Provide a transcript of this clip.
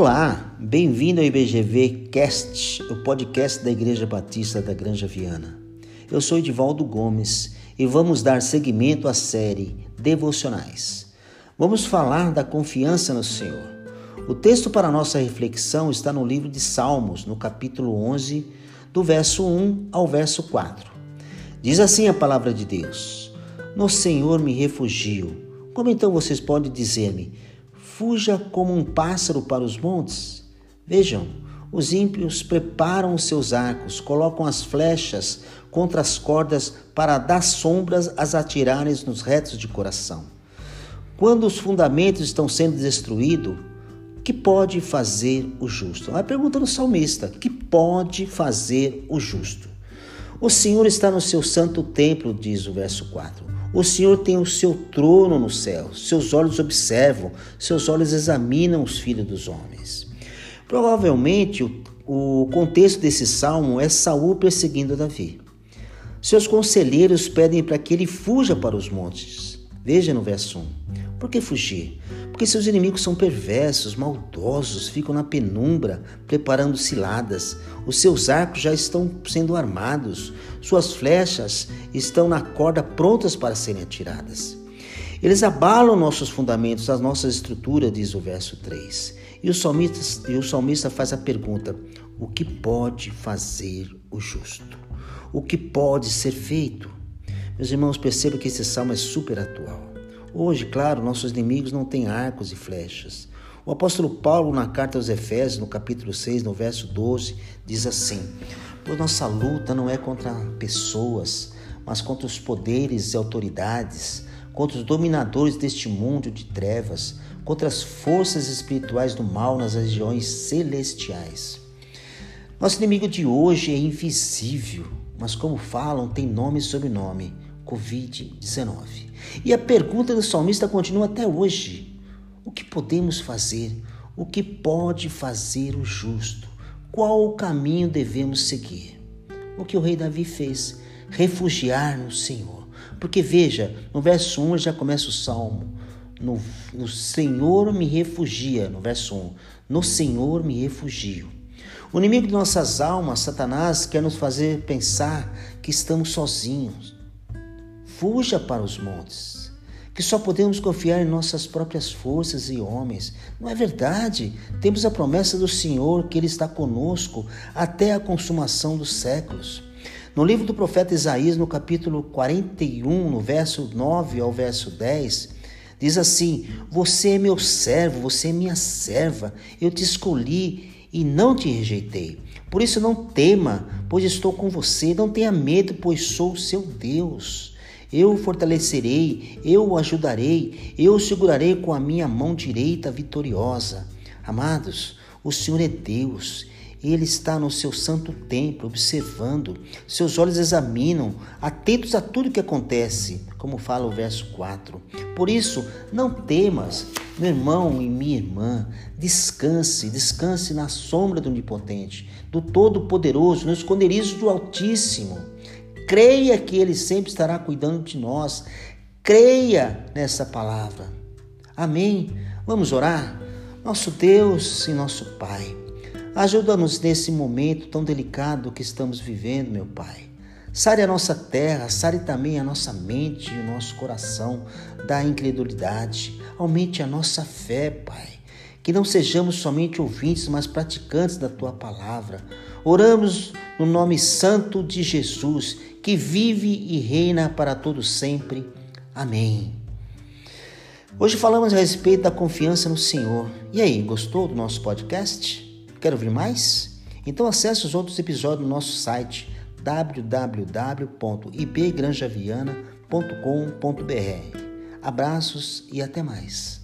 Olá, bem-vindo ao IBGV Cast, o podcast da Igreja Batista da Granja Viana. Eu sou Edivaldo Gomes e vamos dar seguimento à série Devocionais. Vamos falar da confiança no Senhor. O texto para nossa reflexão está no livro de Salmos, no capítulo 11, do verso 1 ao verso 4. Diz assim a palavra de Deus: No Senhor me refugio. Como então vocês podem dizer-me? Fuja como um pássaro para os montes. Vejam, os ímpios preparam os seus arcos, colocam as flechas contra as cordas para dar sombras as atirarem nos retos de coração. Quando os fundamentos estão sendo destruídos, que pode fazer o justo? A pergunta do salmista: que pode fazer o justo? O Senhor está no seu santo templo, diz o verso 4. O Senhor tem o seu trono no céu, seus olhos observam, seus olhos examinam os filhos dos homens. Provavelmente o, contexto desse salmo é Saul perseguindo Davi. Seus conselheiros pedem para que ele fuja para os montes. Veja no verso 1. Por que fugir? Porque seus inimigos são perversos, maldosos, ficam na penumbra preparando ciladas. Os seus arcos já estão sendo armados, suas flechas estão na corda prontas para serem atiradas. Eles abalam nossos fundamentos, as nossas estruturas, diz o verso 3. E o salmista, e o salmista faz a pergunta: o que pode fazer o justo? O que pode ser feito? Meus irmãos, percebam que esse salmo é super atual. Hoje, claro, nossos inimigos não têm arcos e flechas. O apóstolo Paulo, na carta aos Efésios, no capítulo 6, no verso 12, diz assim: Pois nossa luta não é contra pessoas, mas contra os poderes e autoridades, contra os dominadores deste mundo de trevas, contra as forças espirituais do mal nas regiões celestiais. Nosso inimigo de hoje é invisível, mas como falam, tem nome e sobrenome Covid-19. E a pergunta do salmista continua até hoje: o que podemos fazer? O que pode fazer o justo? Qual o caminho devemos seguir? O que o rei Davi fez? Refugiar no Senhor. Porque veja, no verso 1 já começa o salmo. No, no Senhor me refugia, no verso 1. No Senhor me refugio. O inimigo de nossas almas, Satanás, quer nos fazer pensar que estamos sozinhos, Fuja para os montes, que só podemos confiar em nossas próprias forças e homens. Não é verdade. Temos a promessa do Senhor que Ele está conosco até a consumação dos séculos. No livro do profeta Isaías, no capítulo 41, no verso 9 ao verso 10, diz assim: Você é meu servo, você é minha serva, eu te escolhi e não te rejeitei. Por isso não tema, pois estou com você, não tenha medo, pois sou o seu Deus. Eu o fortalecerei, eu o ajudarei, eu o segurarei com a minha mão direita vitoriosa. Amados, o Senhor é Deus. Ele está no seu santo templo, observando. Seus olhos examinam, atentos a tudo que acontece, como fala o verso 4. Por isso, não temas, meu irmão e minha irmã. Descanse, descanse na sombra do Onipotente, do Todo-Poderoso, no esconderijo do Altíssimo. Creia que Ele sempre estará cuidando de nós. Creia nessa palavra. Amém. Vamos orar? Nosso Deus e nosso Pai, ajuda-nos nesse momento tão delicado que estamos vivendo, meu Pai. Sare a nossa terra, sare também a nossa mente e o nosso coração da incredulidade. Aumente a nossa fé, Pai. Que não sejamos somente ouvintes, mas praticantes da tua palavra. Oramos no nome santo de Jesus, que vive e reina para todo sempre. Amém. Hoje falamos a respeito da confiança no Senhor. E aí, gostou do nosso podcast? Quer ouvir mais? Então acesse os outros episódios no nosso site www.ibgranjaviana.com.br. Abraços e até mais.